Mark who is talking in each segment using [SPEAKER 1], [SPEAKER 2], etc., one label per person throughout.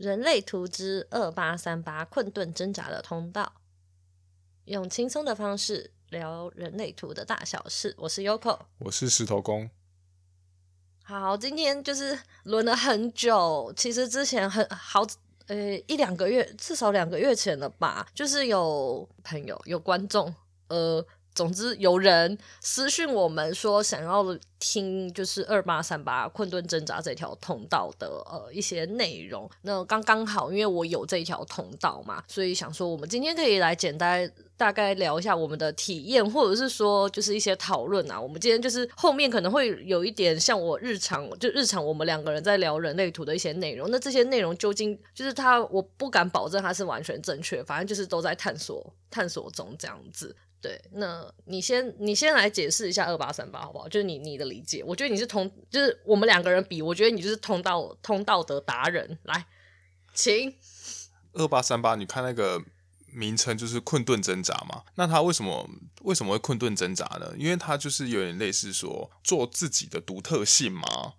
[SPEAKER 1] 人类图之二八三八困顿挣扎的通道，用轻松的方式聊人类图的大小事。我是 Yoko，
[SPEAKER 2] 我是石头公。
[SPEAKER 1] 好，今天就是轮了很久，其实之前很好，呃，一两个月，至少两个月前了吧，就是有朋友、有观众，呃。总之，有人私讯我们说想要听就是二八三八困顿挣扎这条通道的呃一些内容。那刚刚好，因为我有这条通道嘛，所以想说我们今天可以来简单大概聊一下我们的体验，或者是说就是一些讨论啊。我们今天就是后面可能会有一点像我日常就日常我们两个人在聊人类图的一些内容。那这些内容究竟就是它，我不敢保证它是完全正确，反正就是都在探索探索中这样子。对，那你先你先来解释一下二八三八好不好？就是你你的理解，我觉得你是通，就是我们两个人比，我觉得你就是通道通道的达人。来，请
[SPEAKER 2] 二八三八，你看那个名称就是困顿挣扎嘛？那他为什么为什么会困顿挣扎呢？因为他就是有点类似说做自己的独特性嘛。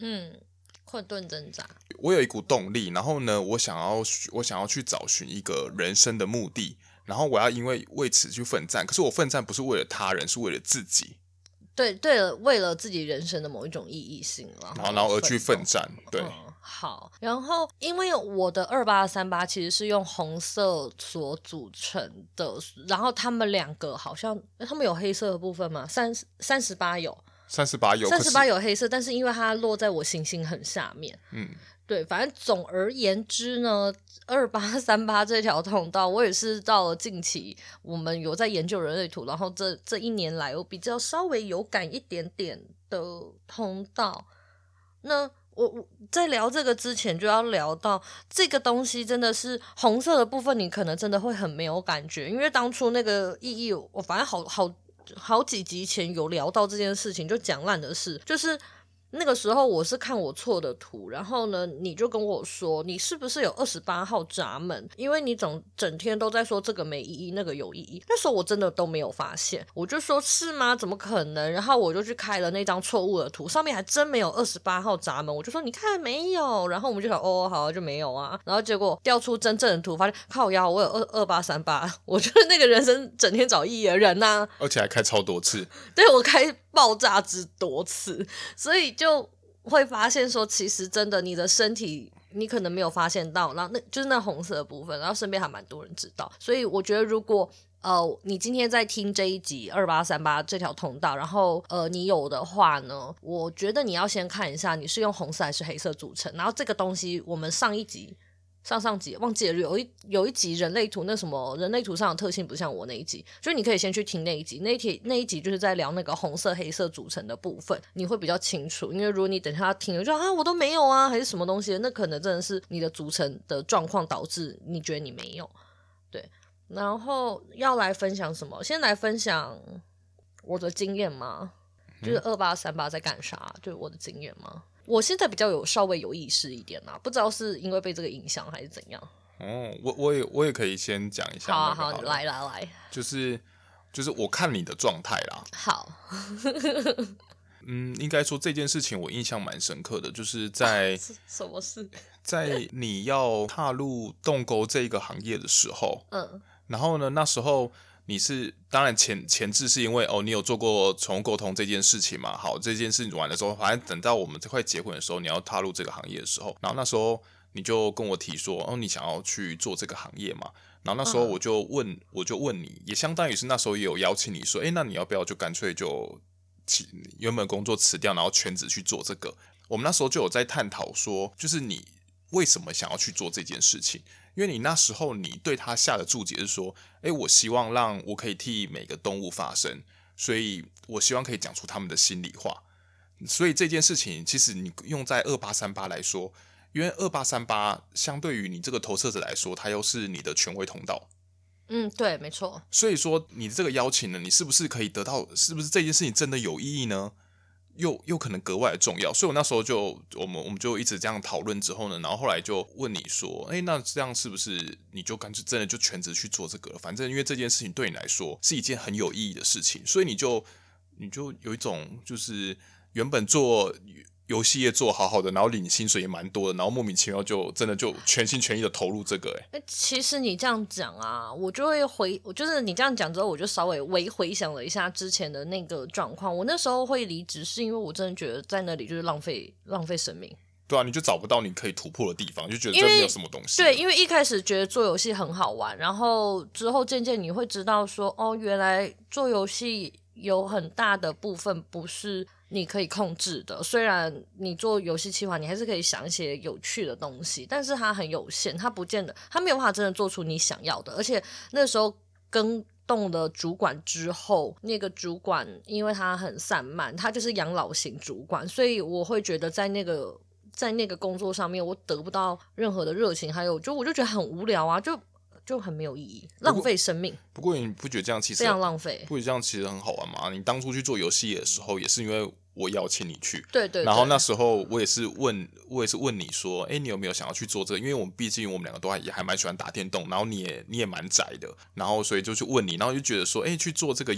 [SPEAKER 1] 嗯，困顿挣扎。
[SPEAKER 2] 我有一股动力，然后呢，我想要我想要去找寻一个人生的目的。然后我要因为为此去奋战，可是我奋战不是为了他人，是为了自己。
[SPEAKER 1] 对对了，为了自己人生的某一种意义性，然后
[SPEAKER 2] 然后而去奋战。对、
[SPEAKER 1] 嗯，好。然后因为我的二八三八其实是用红色所组成的，然后他们两个好像他们有黑色的部分吗？三三十八有，
[SPEAKER 2] 三十八有，
[SPEAKER 1] 三十八有黑色，但是因为它落在我行星很下面，嗯。对，反正总而言之呢，二八三八这条通道，我也是到了近期，我们有在研究人类图，然后这这一年来，我比较稍微有感一点点的通道。那我我在聊这个之前，就要聊到这个东西，真的是红色的部分，你可能真的会很没有感觉，因为当初那个意义，我反正好好好几集前有聊到这件事情，就讲烂的事，就是。那个时候我是看我错的图，然后呢，你就跟我说，你是不是有二十八号闸门？因为你总整天都在说这个没意义，那个有意义。那时候我真的都没有发现，我就说是吗？怎么可能？然后我就去开了那张错误的图，上面还真没有二十八号闸门。我就说你看没有，然后我们就想哦，好就没有啊。然后结果调出真正的图，发现靠腰，我有二二八三八，我就是那个人生整天找意义的人呐、啊，
[SPEAKER 2] 而且还开超多次。
[SPEAKER 1] 对，我开。爆炸之多次，所以就会发现说，其实真的你的身体，你可能没有发现到，然后那就是那红色的部分，然后身边还蛮多人知道。所以我觉得，如果呃你今天在听这一集二八三八这条通道，然后呃你有的话呢，我觉得你要先看一下你是用红色还是黑色组成，然后这个东西我们上一集。上上集忘记了，有一有一集人类图那什么人类图上的特性不像我那一集，所以你可以先去听那一集，那一集那一集就是在聊那个红色黑色组成的部分，你会比较清楚。因为如果你等一下听了就啊我都没有啊，还是什么东西，那可能真的是你的组成的状况导致你觉得你没有。对，然后要来分享什么？先来分享我的经验吗？就是二八三八在干啥？就是我的经验吗？我现在比较有稍微有意识一点啦，不知道是因为被这个影响还是怎样。
[SPEAKER 2] 哦，我我也我也可以先讲一下。
[SPEAKER 1] 好啊，好，好，来来来，
[SPEAKER 2] 就是就是我看你的状态啦。
[SPEAKER 1] 好，
[SPEAKER 2] 嗯，应该说这件事情我印象蛮深刻的，就是在
[SPEAKER 1] 什么事？
[SPEAKER 2] 在你要踏入动沟这个行业的时候，嗯，然后呢，那时候。你是当然前前置是因为哦，你有做过宠物沟通这件事情嘛？好，这件事情完了之后，反正等到我们这块结婚的时候，你要踏入这个行业的时候，然后那时候你就跟我提说，哦，你想要去做这个行业嘛？然后那时候我就问，嗯、我就问你，也相当于是那时候也有邀请你说，哎，那你要不要就干脆就辞原本工作辞掉，然后全职去做这个？我们那时候就有在探讨说，就是你为什么想要去做这件事情？因为你那时候你对他下的注解是说，诶，我希望让我可以替每个动物发声，所以我希望可以讲出他们的心里话。所以这件事情其实你用在二八三八来说，因为二八三八相对于你这个投射者来说，它又是你的权威通道。
[SPEAKER 1] 嗯，对，没错。
[SPEAKER 2] 所以说你的这个邀请呢，你是不是可以得到？是不是这件事情真的有意义呢？又又可能格外的重要，所以我那时候就我们我们就一直这样讨论之后呢，然后后来就问你说，哎，那这样是不是你就干脆真的就全职去做这个了？反正因为这件事情对你来说是一件很有意义的事情，所以你就你就有一种就是原本做游戏业做好好的，然后领薪水也蛮多的，然后莫名其妙就真的就全心全意的投入这个、欸，哎，
[SPEAKER 1] 其实你这样讲啊，我就会回，就是你这样讲之后，我就稍微微回想了一下之前的那个状况。我那时候会离职，是因为我真的觉得在那里就是浪费浪费生命。
[SPEAKER 2] 对啊，你就找不到你可以突破的地方，就觉得这没有什么东西。
[SPEAKER 1] 对，因为一开始觉得做游戏很好玩，然后之后渐渐你会知道说，哦，原来做游戏有很大的部分不是。你可以控制的，虽然你做游戏企划，你还是可以想一些有趣的东西，但是它很有限，它不见得，它没有办法真的做出你想要的。而且那时候跟动了主管之后，那个主管因为他很散漫，他就是养老型主管，所以我会觉得在那个在那个工作上面，我得不到任何的热情，还有就我就觉得很无聊啊，就就很没有意义，浪费生命。
[SPEAKER 2] 不过，你不觉得这样其实
[SPEAKER 1] 非常浪费？
[SPEAKER 2] 不觉得这样其实很好玩吗？你当初去做游戏的时候，也是因为。我邀请你去，
[SPEAKER 1] 对，对对，
[SPEAKER 2] 然后那时候我也是问，我也是问你说，哎，你有没有想要去做这个？因为我们毕竟我们两个都还也还蛮喜欢打电动，然后你也你也蛮宅的，然后所以就去问你，然后就觉得说，哎，去做这个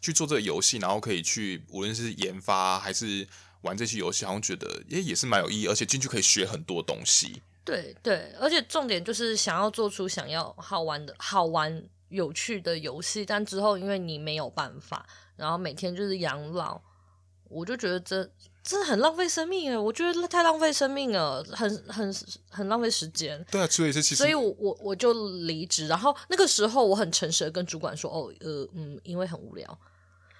[SPEAKER 2] 去做这个游戏，然后可以去无论是研发还是玩这些游戏，好像觉得也也是蛮有意义，而且进去可以学很多东西。
[SPEAKER 1] 对对，而且重点就是想要做出想要好玩的好玩有趣的游戏，但之后因为你没有办法，然后每天就是养老。我就觉得这这很浪费生命哎，我觉得太浪费生命了，很很很浪费时间。
[SPEAKER 2] 对啊，所以是其实，
[SPEAKER 1] 所以我我我就离职，然后那个时候我很诚实的跟主管说，哦呃嗯，因为很无聊。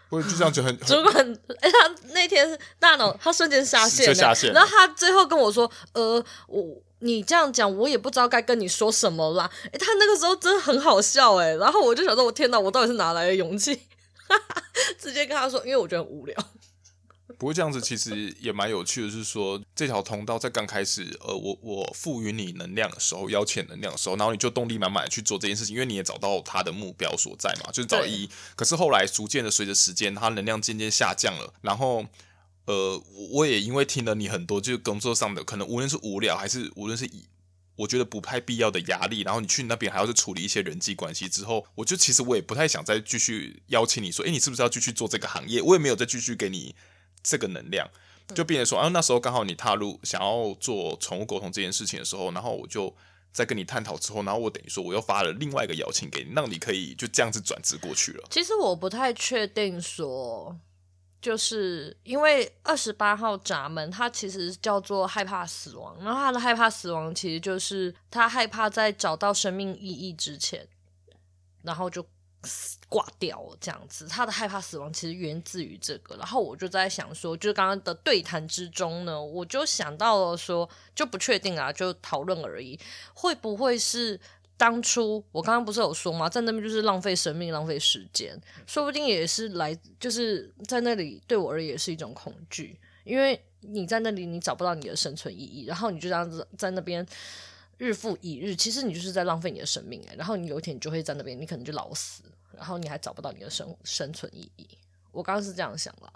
[SPEAKER 2] 我就这样就很
[SPEAKER 1] 主管哎，他那天大脑他瞬间下线了，下线，然后他最后跟我说，呃我你这样讲，我也不知道该跟你说什么啦。哎，他那个时候真的很好笑哎，然后我就想说，我天哪，我到底是哪来的勇气，直接跟他说，因为我觉得很无聊。
[SPEAKER 2] 不过这样子其实也蛮有趣的，是说这条通道在刚开始，呃，我我赋予你能量的时候，邀请能量的时候，然后你就动力满满的去做这件事情，因为你也找到他的目标所在嘛，就是找意义。可是后来逐渐的随着时间，他能量渐渐下降了，然后呃，我也因为听了你很多，就是工作上的可能无论是无聊还是无论是以我觉得不太必要的压力，然后你去那边还要去处理一些人际关系之后，我就其实我也不太想再继续邀请你说，诶，你是不是要继续做这个行业？我也没有再继续给你。这个能量就变成说，啊，那时候刚好你踏入想要做宠物沟通这件事情的时候，然后我就在跟你探讨之后，然后我等于说我又发了另外一个邀请给你，让你可以就这样子转职过去了。
[SPEAKER 1] 其实我不太确定说，就是因为二十八号闸门，它其实叫做害怕死亡，然后他的害怕死亡其实就是他害怕在找到生命意义之前，然后就。挂掉了这样子，他的害怕死亡其实源自于这个。然后我就在想说，就是刚刚的对谈之中呢，我就想到了说，就不确定啊，就讨论而已。会不会是当初我刚刚不是有说吗？在那边就是浪费生命、浪费时间，说不定也是来，就是在那里对我而言是一种恐惧，因为你在那里你找不到你的生存意义，然后你就这样子在那边。日复一日，其实你就是在浪费你的生命，然后你有一天你就会在那边，你可能就老死，然后你还找不到你的生生存意义。我刚刚是这样想啦，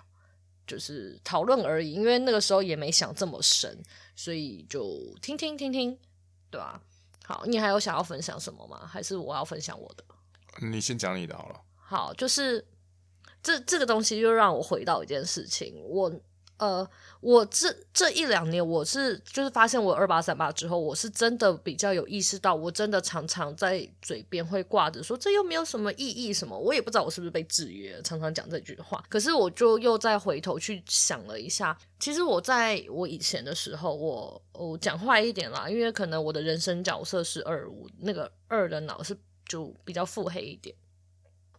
[SPEAKER 1] 就是讨论而已，因为那个时候也没想这么深，所以就听听听听，对吧？好，你还有想要分享什么吗？还是我要分享我的？
[SPEAKER 2] 你先讲你的好了。
[SPEAKER 1] 好，就是这这个东西又让我回到一件事情，我。呃，我这这一两年，我是就是发现我二八三八之后，我是真的比较有意识到，我真的常常在嘴边会挂着说，这又没有什么意义什么，我也不知道我是不是被制约，常常讲这句话。可是我就又再回头去想了一下，其实我在我以前的时候，我我讲坏一点啦，因为可能我的人生角色是二五，那个二的脑是就比较腹黑一点。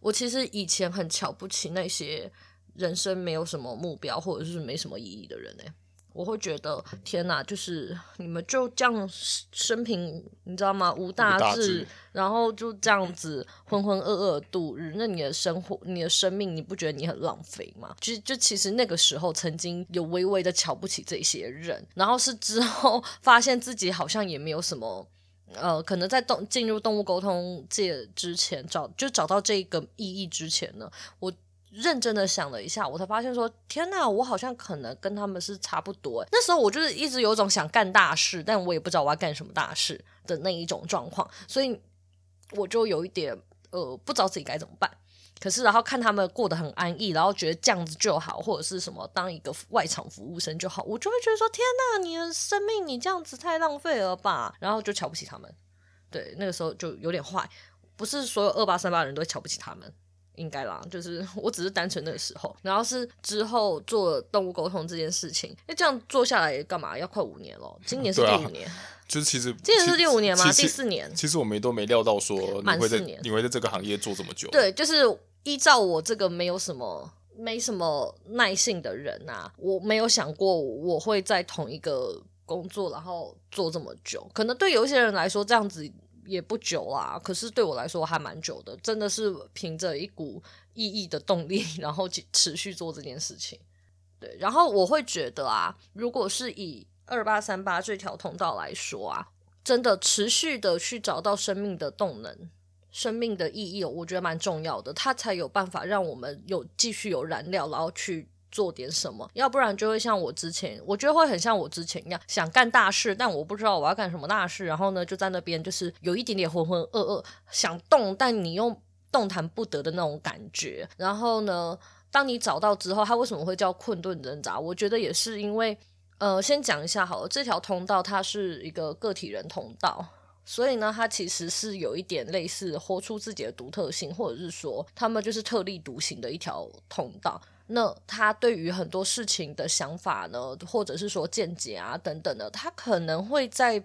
[SPEAKER 1] 我其实以前很瞧不起那些。人生没有什么目标，或者是没什么意义的人呢？我会觉得天哪，就是你们就这样生平，你知道吗？无大志，大志然后就这样子浑浑噩噩度日。那你的生活，你的生命，你不觉得你很浪费吗？就就其实那个时候曾经有微微的瞧不起这些人，然后是之后发现自己好像也没有什么，呃，可能在动进入动物沟通界之前找就找到这个意义之前呢，我。认真的想了一下，我才发现说，天呐，我好像可能跟他们是差不多。那时候我就是一直有种想干大事，但我也不知道我要干什么大事的那一种状况，所以我就有一点呃不知道自己该怎么办。可是然后看他们过得很安逸，然后觉得这样子就好，或者是什么当一个外场服务生就好，我就会觉得说天哪，你的生命你这样子太浪费了吧，然后就瞧不起他们。对，那个时候就有点坏，不是所有二八三八人都瞧不起他们。应该啦，就是 我只是单纯那个时候，然后是之后做动物沟通这件事情，那这样做下来干嘛？要快五年了，今年是 第五年，
[SPEAKER 2] 啊、就是其实
[SPEAKER 1] 今年是第五年吗？第四年。
[SPEAKER 2] 其实我们都没料到说你会在你会在这个行业做这么久。
[SPEAKER 1] 对，就是依照我这个没有什么没什么耐性的人啊，我没有想过我会在同一个工作然后做这么久。可能对有一些人来说这样子。也不久啦，可是对我来说还蛮久的，真的是凭着一股意义的动力，然后持续做这件事情。对，然后我会觉得啊，如果是以二八三八这条通道来说啊，真的持续的去找到生命的动能、生命的意义，我觉得蛮重要的，它才有办法让我们有继续有燃料，然后去。做点什么，要不然就会像我之前，我觉得会很像我之前一样，想干大事，但我不知道我要干什么大事，然后呢，就在那边就是有一点点浑浑噩噩，想动，但你又动弹不得的那种感觉。然后呢，当你找到之后，它为什么会叫困顿挣扎？我觉得也是因为，呃，先讲一下好了，这条通道它是一个个体人通道，所以呢，它其实是有一点类似活出自己的独特性，或者是说，他们就是特立独行的一条通道。那他对于很多事情的想法呢，或者是说见解啊等等的，他可能会在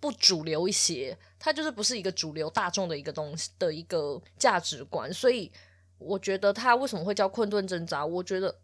[SPEAKER 1] 不主流一些，他就是不是一个主流大众的一个东西的一个价值观，所以我觉得他为什么会叫困顿挣扎？我觉得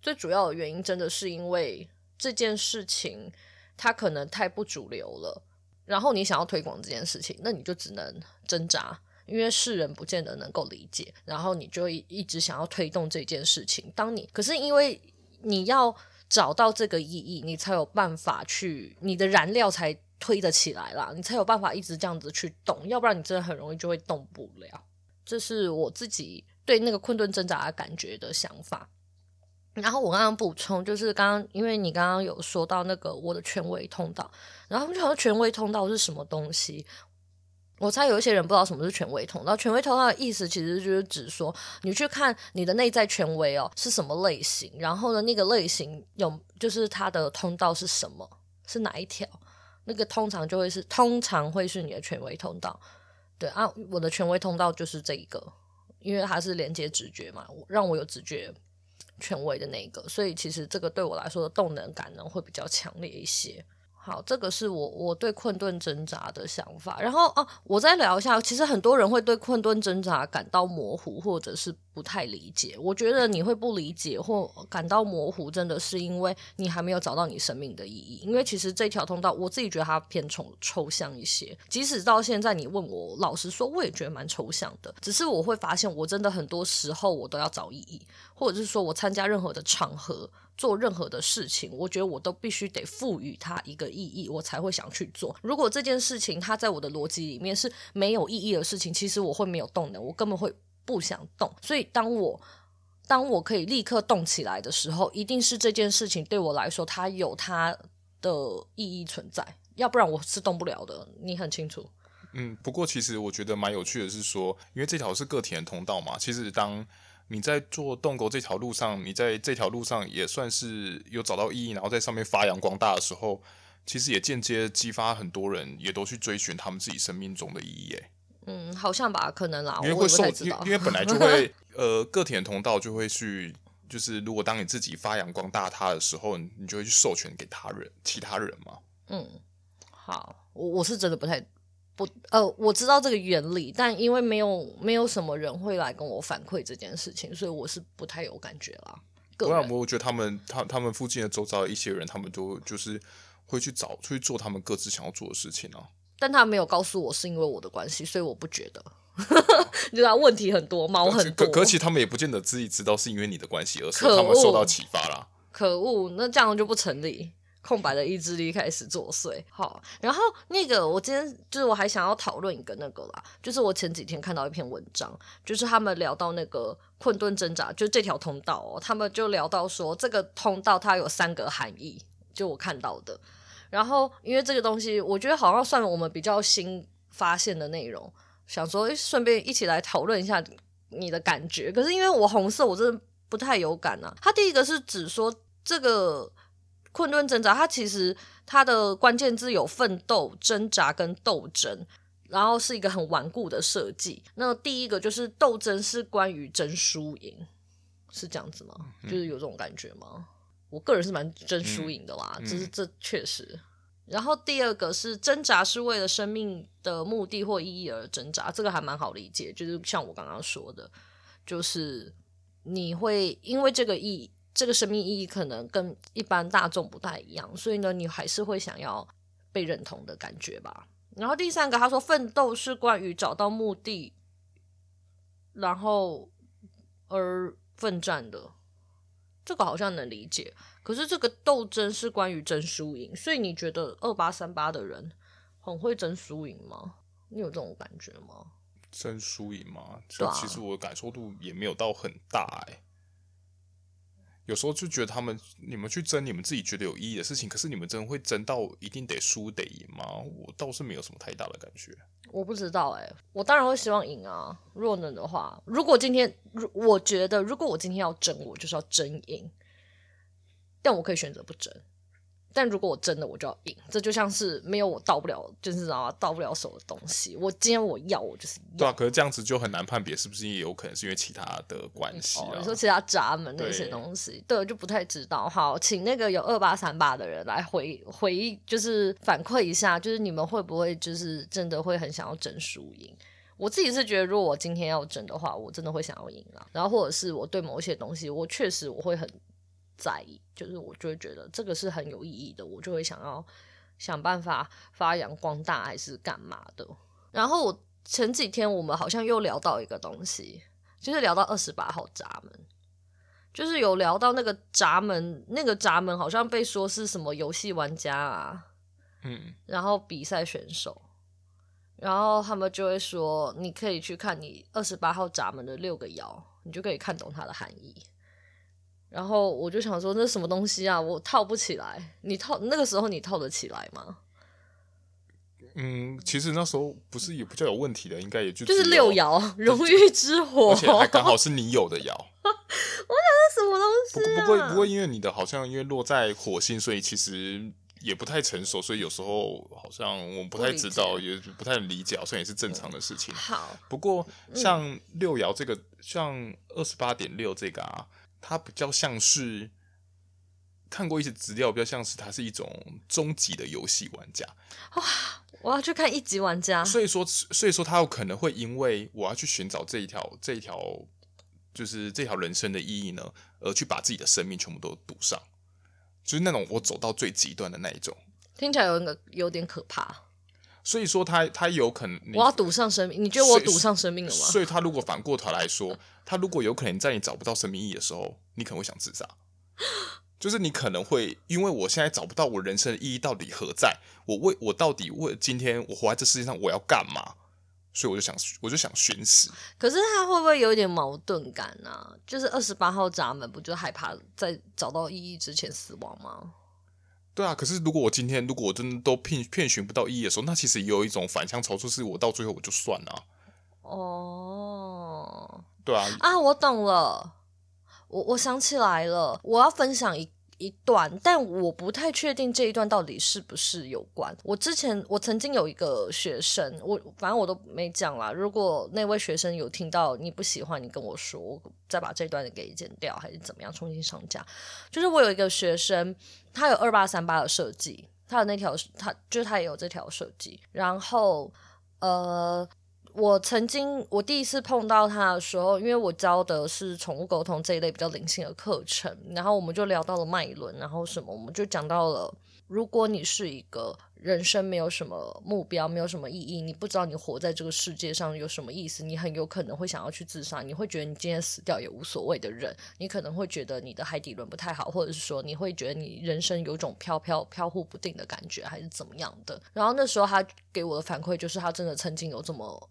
[SPEAKER 1] 最主要的原因真的是因为这件事情他可能太不主流了，然后你想要推广这件事情，那你就只能挣扎。因为世人不见得能够理解，然后你就一一直想要推动这件事情。当你可是因为你要找到这个意义，你才有办法去，你的燃料才推得起来啦，你才有办法一直这样子去动，要不然你真的很容易就会动不了。这是我自己对那个困顿挣扎的感觉的想法。然后我刚刚补充，就是刚刚因为你刚刚有说到那个我的权威通道，然后就说权威通道是什么东西？我猜有一些人不知道什么是权威通道。权威通道的意思其实就是指说，你去看你的内在权威哦是什么类型，然后呢，那个类型有就是它的通道是什么，是哪一条，那个通常就会是通常会是你的权威通道。对啊，我的权威通道就是这一个，因为它是连接直觉嘛，让我有直觉权威的那一个，所以其实这个对我来说的动能感呢会比较强烈一些。好，这个是我我对困顿挣扎的想法。然后哦、我再聊一下，其实很多人会对困顿挣扎感到模糊，或者是不太理解。我觉得你会不理解或感到模糊，真的是因为你还没有找到你生命的意义。因为其实这条通道，我自己觉得它偏抽抽象一些。即使到现在你问我，老实说，我也觉得蛮抽象的。只是我会发现，我真的很多时候我都要找意义，或者是说我参加任何的场合。做任何的事情，我觉得我都必须得赋予它一个意义，我才会想去做。如果这件事情它在我的逻辑里面是没有意义的事情，其实我会没有动能，我根本会不想动。所以当我当我可以立刻动起来的时候，一定是这件事情对我来说它有它的意义存在，要不然我是动不了的。你很清楚。
[SPEAKER 2] 嗯，不过其实我觉得蛮有趣的是说，因为这条是个体的通道嘛，其实当。你在做动狗这条路上，你在这条路上也算是有找到意义，然后在上面发扬光大的时候，其实也间接激发很多人也都去追寻他们自己生命中的意义。哎，
[SPEAKER 1] 嗯，好像吧，可能啦，
[SPEAKER 2] 因为会受，因为因为本来就会，呃，个体的通道就会去，就是如果当你自己发扬光大它的时候，你就会去授权给他人，其他人嘛。
[SPEAKER 1] 嗯，好，我我是真的不太。不，呃，我知道这个原理，但因为没有没有什么人会来跟我反馈这件事情，所以我是不太有感觉啦。
[SPEAKER 2] 不然我觉得他们他他们附近的周遭的一些人，他们都就是会去找去做他们各自想要做的事情啊。但他没有告诉我是因为我的关系，所以我不觉得。你知道问题很多，毛很多。可可其实他们也不见得自己知道是因为你的关系，而是他们受到启发啦。
[SPEAKER 1] 可恶，那这样就不成立。空白的意志力开始作祟。好，然后那个我今天就是我还想要讨论一个那个啦，就是我前几天看到一篇文章，就是他们聊到那个困顿挣扎，就这条通道哦，他们就聊到说这个通道它有三个含义，就我看到的。然后因为这个东西，我觉得好像算我们比较新发现的内容，想说顺便一起来讨论一下。你的感觉。可是因为我红色，我真的不太有感啊。它第一个是指说这个困顿挣扎，它其实它的关键字有奋斗、挣扎跟斗争，然后是一个很顽固的设计。那第一个就是斗争是关于争输赢，是这样子吗？就是有这种感觉吗？我个人是蛮争输赢的啦，只是这确实。然后第二个是挣扎是为了生命的目的或意义而挣扎，这个还蛮好理解。就是像我刚刚说的，就是你会因为这个意义，这个生命意义可能跟一般大众不太一样，所以呢，你还是会想要被认同的感觉吧。然后第三个，他说奋斗是关于找到目的，然后而奋战的，这个好像能理解。可是这个斗争是关于争输赢，所以你觉得二八三八的人很会争输赢吗？你有这种感觉吗？
[SPEAKER 2] 争输赢吗？就其实我的感受度也没有到很大哎、欸。有时候就觉得他们你们去争你们自己觉得有意义的事情，可是你们真的会争到一定得输得赢吗？我倒是没有什么太大的感觉。
[SPEAKER 1] 我不知道哎、我当然会希望赢啊。若能的话，如果今天，如我觉得如果我今天要争，我就是要争赢。但我可以选择不争，但如果我真的，我就要赢。这就像是没有我到不了，就是知道吗？到不了手的东西。我今天我要，我就是要。
[SPEAKER 2] 对啊，可是这样子就很难判别是不是也有可能是因为其他的关系啊？
[SPEAKER 1] 哦、你说其他闸门那些东西，对，对，就不太知道。好，请那个有二八三八的人来回回忆，就是反馈一下，就是你们会不会就是真的会很想要争输赢？我自己是觉得，如果我今天要争的话，我真的会想要赢啊。然后或者是我对某一些东西，我确实我会很。在意，就是我就会觉得这个是很有意义的，我就会想要想办法发扬光大，还是干嘛的。然后我前几天我们好像又聊到一个东西，就是聊到二十八号闸门，就是有聊到那个闸门，那个闸门好像被说是什么游戏玩家啊，嗯，然后比赛选手，然后他们就会说，你可以去看你二十八号闸门的六个爻，你就可以看懂它的含义。然后我就想说，那什么东西啊？我套不起来。你套那个时候你套得起来吗？
[SPEAKER 2] 嗯，其实那时候不是也比较有问题的，应该也就
[SPEAKER 1] 就是六爻荣誉之火，
[SPEAKER 2] 而且还刚好 是你有的爻。我
[SPEAKER 1] 想是什么东西啊？
[SPEAKER 2] 不，不过不过因为你的好像因为落在火星，所以其实也不太成熟，所以有时候好像我不太知道，也不太能理解，好像也是正常的事情。
[SPEAKER 1] 好，
[SPEAKER 2] 不过像六爻这个，像二十八点六这个啊。它比较像是看过一些资料，比较像是它是一种终极的游戏玩家。
[SPEAKER 1] 哇！我要去看一级玩家。
[SPEAKER 2] 所以说，所以说他有可能会因为我要去寻找这一条这一条就是这条人生的意义呢，而去把自己的生命全部都赌上，就是那种我走到最极端的那一种。
[SPEAKER 1] 听起来有点有点可怕。
[SPEAKER 2] 所以说他他有可能
[SPEAKER 1] 我要赌上生命，你觉得我赌上生命了吗？
[SPEAKER 2] 所以他如果反过头来说，他如果有可能在你找不到生命意义的时候，你可能会想自杀。就是你可能会因为我现在找不到我人生的意义到底何在，我为我到底为今天我活在这世界上我要干嘛？所以我就想我就想寻死。
[SPEAKER 1] 可是他会不会有一点矛盾感呢、啊？就是二十八号闸门不就害怕在找到意义之前死亡吗？
[SPEAKER 2] 对啊，可是如果我今天如果我真的都骗骗寻不到意义的时候，那其实也有一种反向操作，是我到最后我就算了。
[SPEAKER 1] 哦，
[SPEAKER 2] 对啊，
[SPEAKER 1] 啊，我懂了，我我想起来了，我要分享一。一段，但我不太确定这一段到底是不是有关。我之前我曾经有一个学生，我反正我都没讲啦。如果那位学生有听到你不喜欢，你跟我说，我再把这段给剪掉，还是怎么样重新上架。就是我有一个学生，他有二八三八的设计，他的那条他就是他也有这条设计，然后呃。我曾经，我第一次碰到他的时候，因为我教的是宠物沟通这一类比较灵性的课程，然后我们就聊到了脉轮，然后什么，我们就讲到了，如果你是一个人生没有什么目标，没有什么意义，你不知道你活在这个世界上有什么意思，你很有可能会想要去自杀，你会觉得你今天死掉也无所谓的人，你可能会觉得你的海底轮不太好，或者是说你会觉得你人生有种飘飘飘忽不定的感觉，还是怎么样的。然后那时候他给我的反馈就是，他真的曾经有这么。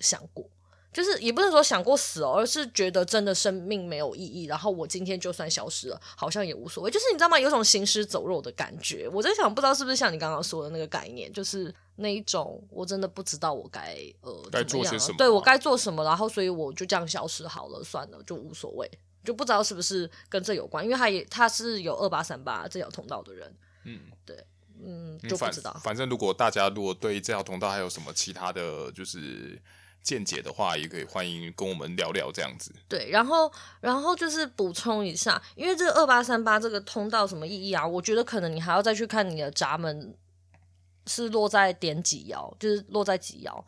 [SPEAKER 1] 想过，就是也不是说想过死哦，而是觉得真的生命没有意义。然后我今天就算消失了，好像也无所谓。就是你知道吗？有种行尸走肉的感觉。我在想，不知道是不是像你刚刚说的那个概念，就是那一种我真的不知道我该呃
[SPEAKER 2] 该做些什么，
[SPEAKER 1] 对我该做什么，然后所以我就这样消失好了，算了，就无所谓。就不知道是不是跟这有关，因为他也他是有二八三八这条通道的人。嗯，对。嗯，就不知道。
[SPEAKER 2] 反，反正如果大家如果对这条通道还有什么其他的就是见解的话，也可以欢迎跟我们聊聊这样子。
[SPEAKER 1] 对，然后然后就是补充一下，因为这个二八三八这个通道什么意义啊？我觉得可能你还要再去看你的闸门是落在点几爻，就是落在几爻。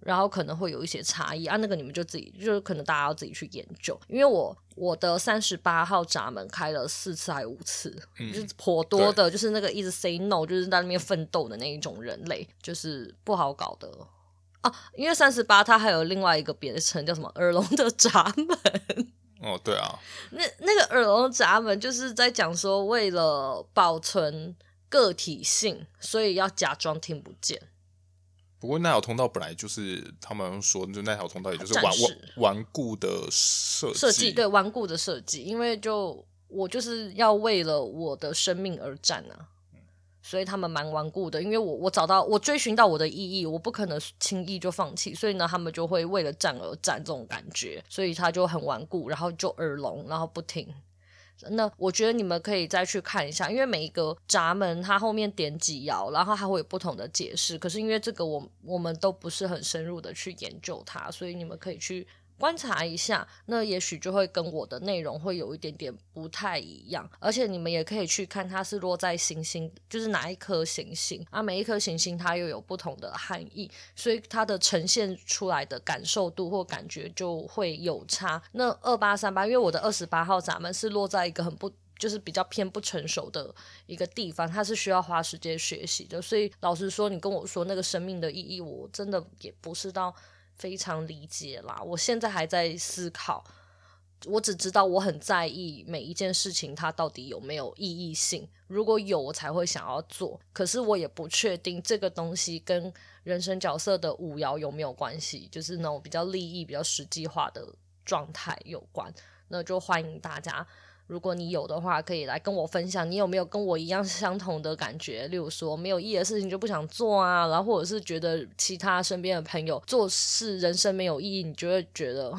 [SPEAKER 1] 然后可能会有一些差异啊，那个你们就自己，就是可能大家要自己去研究。因为我我的三十八号闸门开了四次还五次，嗯、就是颇多的，就是那个一直 say no，就是在那边奋斗的那一种人类，就是不好搞的啊。因为三十八它还有另外一个别称叫什么耳聋的闸门。
[SPEAKER 2] 哦，对啊，
[SPEAKER 1] 那那个耳聋闸门就是在讲说，为了保存个体性，所以要假装听不见。
[SPEAKER 2] 不过那条通道本来就是他们说，就那条通道也就是顽顽顽固的设
[SPEAKER 1] 设计，对顽固的设计，因为就我就是要为了我的生命而战啊，所以他们蛮顽固的。因为我我找到我追寻到我的意义，我不可能轻易就放弃，所以呢，他们就会为了战而战这种感觉，所以他就很顽固，然后就耳聋，然后不听。那我觉得你们可以再去看一下，因为每一个闸门它后面点几爻，然后它会有不同的解释。可是因为这个我我们都不是很深入的去研究它，所以你们可以去观察一下。那也许就会跟我的内容会有一点点不太一样。而且你们也可以去看它是落在行星，就是哪一颗行星啊？每一颗行星它又有不同的含义，所以它的呈现出来的感受度或感觉就会有差。那二八三八，因为我的二十八号咱们是落在一个很不，就是比较偏不成熟的一个地方，它是需要花时间学习的。所以老实说，你跟我说那个生命的意义，我真的也不是到非常理解啦。我现在还在思考。我只知道我很在意每一件事情，它到底有没有意义性。如果有，我才会想要做。可是我也不确定这个东西跟人生角色的五爻有没有关系，就是那种比较利益、比较实际化的状态有关。那就欢迎大家，如果你有的话，可以来跟我分享，你有没有跟我一样相同的感觉？例如说，没有意义的事情就不想做啊，然后或者是觉得其他身边的朋友做事人生没有意义，你就会觉得。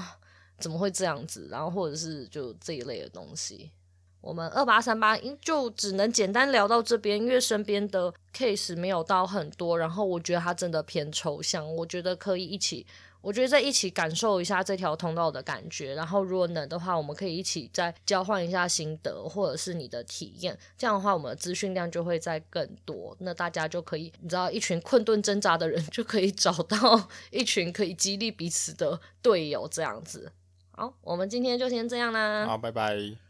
[SPEAKER 1] 怎么会这样子？然后或者是就这一类的东西，我们二八三八就只能简单聊到这边，因为身边的 case 没有到很多，然后我觉得它真的偏抽象，我觉得可以一起，我觉得再一起感受一下这条通道的感觉，然后如果能的话，我们可以一起再交换一下心得，或者是你的体验，这样的话我们的资讯量就会再更多，那大家就可以，你知道，一群困顿挣扎的人就可以找到一群可以激励彼此的队友，这样子。好，我们今天就先这样啦。
[SPEAKER 2] 好，拜拜。